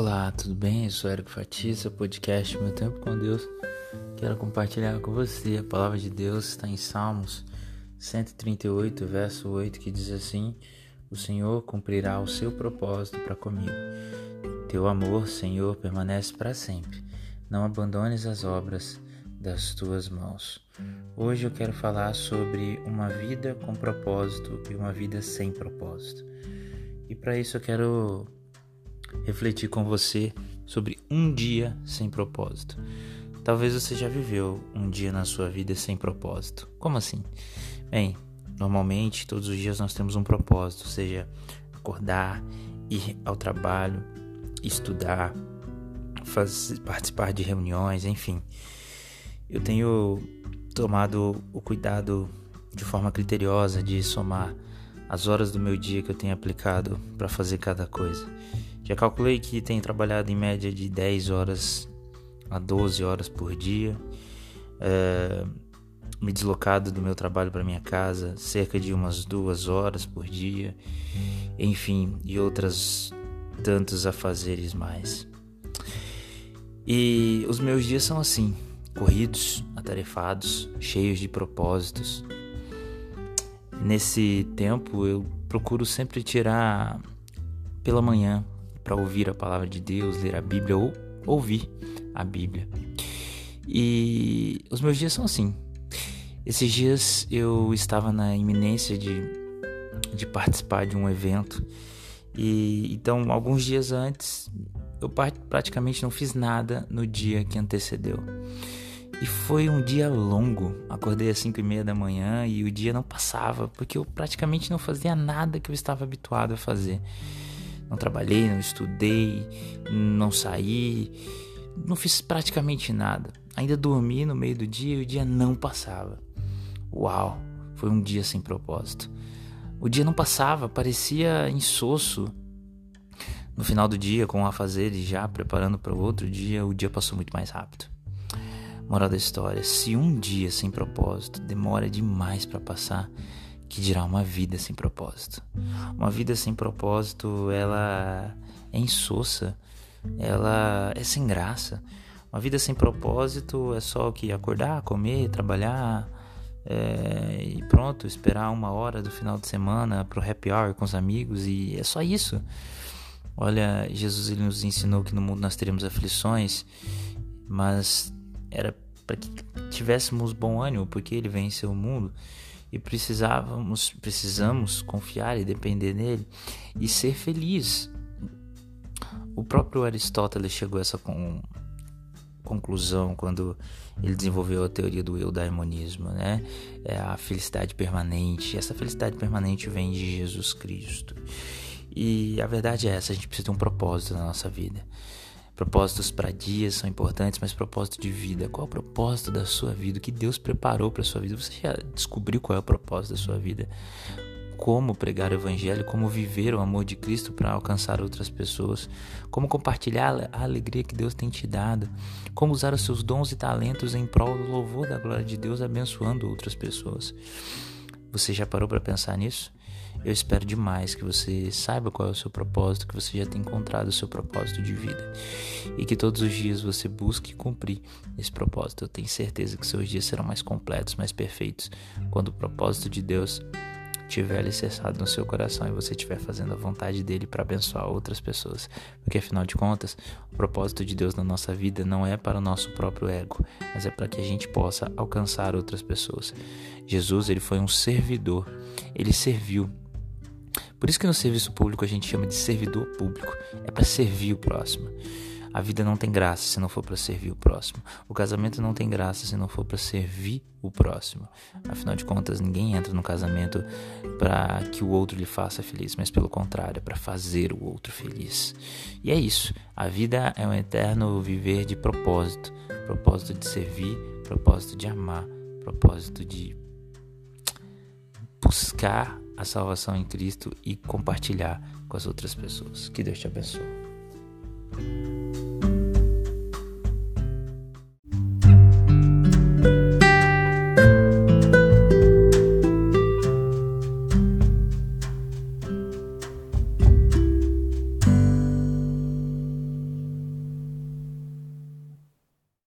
Olá, tudo bem? Eu sou Érico Fatista, podcast Meu Tempo com Deus. Quero compartilhar com você a palavra de Deus, está em Salmos 138, verso 8, que diz assim: O Senhor cumprirá o seu propósito para comigo. Teu amor, Senhor, permanece para sempre. Não abandones as obras das tuas mãos. Hoje eu quero falar sobre uma vida com propósito e uma vida sem propósito. E para isso eu quero refletir com você sobre um dia sem propósito. Talvez você já viveu um dia na sua vida sem propósito. Como assim? Bem, normalmente todos os dias nós temos um propósito, seja acordar, ir ao trabalho, estudar, fazer, participar de reuniões, enfim. Eu tenho tomado o cuidado de forma criteriosa de somar as horas do meu dia que eu tenho aplicado para fazer cada coisa. Já calculei que tenho trabalhado em média de 10 horas a 12 horas por dia, é, me deslocado do meu trabalho para minha casa cerca de umas duas horas por dia, enfim, e outras tantos afazeres mais. E os meus dias são assim, corridos, atarefados, cheios de propósitos. Nesse tempo eu procuro sempre tirar pela manhã para ouvir a palavra de Deus, ler a Bíblia ou ouvir a Bíblia. E os meus dias são assim. Esses dias eu estava na iminência de, de participar de um evento e então alguns dias antes eu praticamente não fiz nada no dia que antecedeu. E foi um dia longo. Acordei às 5 e meia da manhã e o dia não passava, porque eu praticamente não fazia nada que eu estava habituado a fazer. Não trabalhei, não estudei, não saí, não fiz praticamente nada. Ainda dormi no meio do dia e o dia não passava. Uau, foi um dia sem propósito. O dia não passava, parecia insosso. No final do dia, com a fazer e já preparando para o outro dia, o dia passou muito mais rápido. Moral da história: se um dia sem propósito demora demais para passar, que dirá uma vida sem propósito. Uma vida sem propósito, ela é insossa, ela é sem graça. Uma vida sem propósito é só o que acordar, comer, trabalhar é, e pronto, esperar uma hora do final de semana pro happy hour com os amigos e é só isso. Olha, Jesus ele nos ensinou que no mundo nós teríamos aflições, mas era para que tivéssemos bom ânimo, porque ele venceu o mundo e precisávamos, precisamos confiar e depender nele e ser feliz. O próprio Aristóteles chegou a essa con conclusão quando ele desenvolveu a teoria do eudaimonismo, né? É a felicidade permanente. Essa felicidade permanente vem de Jesus Cristo. E a verdade é essa, a gente precisa ter um propósito na nossa vida. Propósitos para dias são importantes, mas propósito de vida. Qual é o propósito da sua vida? O que Deus preparou para sua vida? Você já descobriu qual é o propósito da sua vida? Como pregar o evangelho, como viver o amor de Cristo para alcançar outras pessoas, como compartilhar a alegria que Deus tem te dado, como usar os seus dons e talentos em prol do louvor da glória de Deus, abençoando outras pessoas. Você já parou para pensar nisso? Eu espero demais que você saiba qual é o seu propósito, que você já tenha encontrado o seu propósito de vida e que todos os dias você busque cumprir esse propósito. Eu tenho certeza que seus dias serão mais completos, mais perfeitos quando o propósito de Deus tiver alicerçado no seu coração e você estiver fazendo a vontade dele para abençoar outras pessoas. Porque afinal de contas, o propósito de Deus na nossa vida não é para o nosso próprio ego, mas é para que a gente possa alcançar outras pessoas. Jesus, ele foi um servidor. Ele serviu por isso que no serviço público a gente chama de servidor público. É para servir o próximo. A vida não tem graça se não for para servir o próximo. O casamento não tem graça se não for para servir o próximo. Afinal de contas, ninguém entra no casamento para que o outro lhe faça feliz, mas pelo contrário, é para fazer o outro feliz. E é isso. A vida é um eterno viver de propósito, propósito de servir, propósito de amar, propósito de buscar a salvação em Cristo e compartilhar com as outras pessoas. Que Deus te abençoe.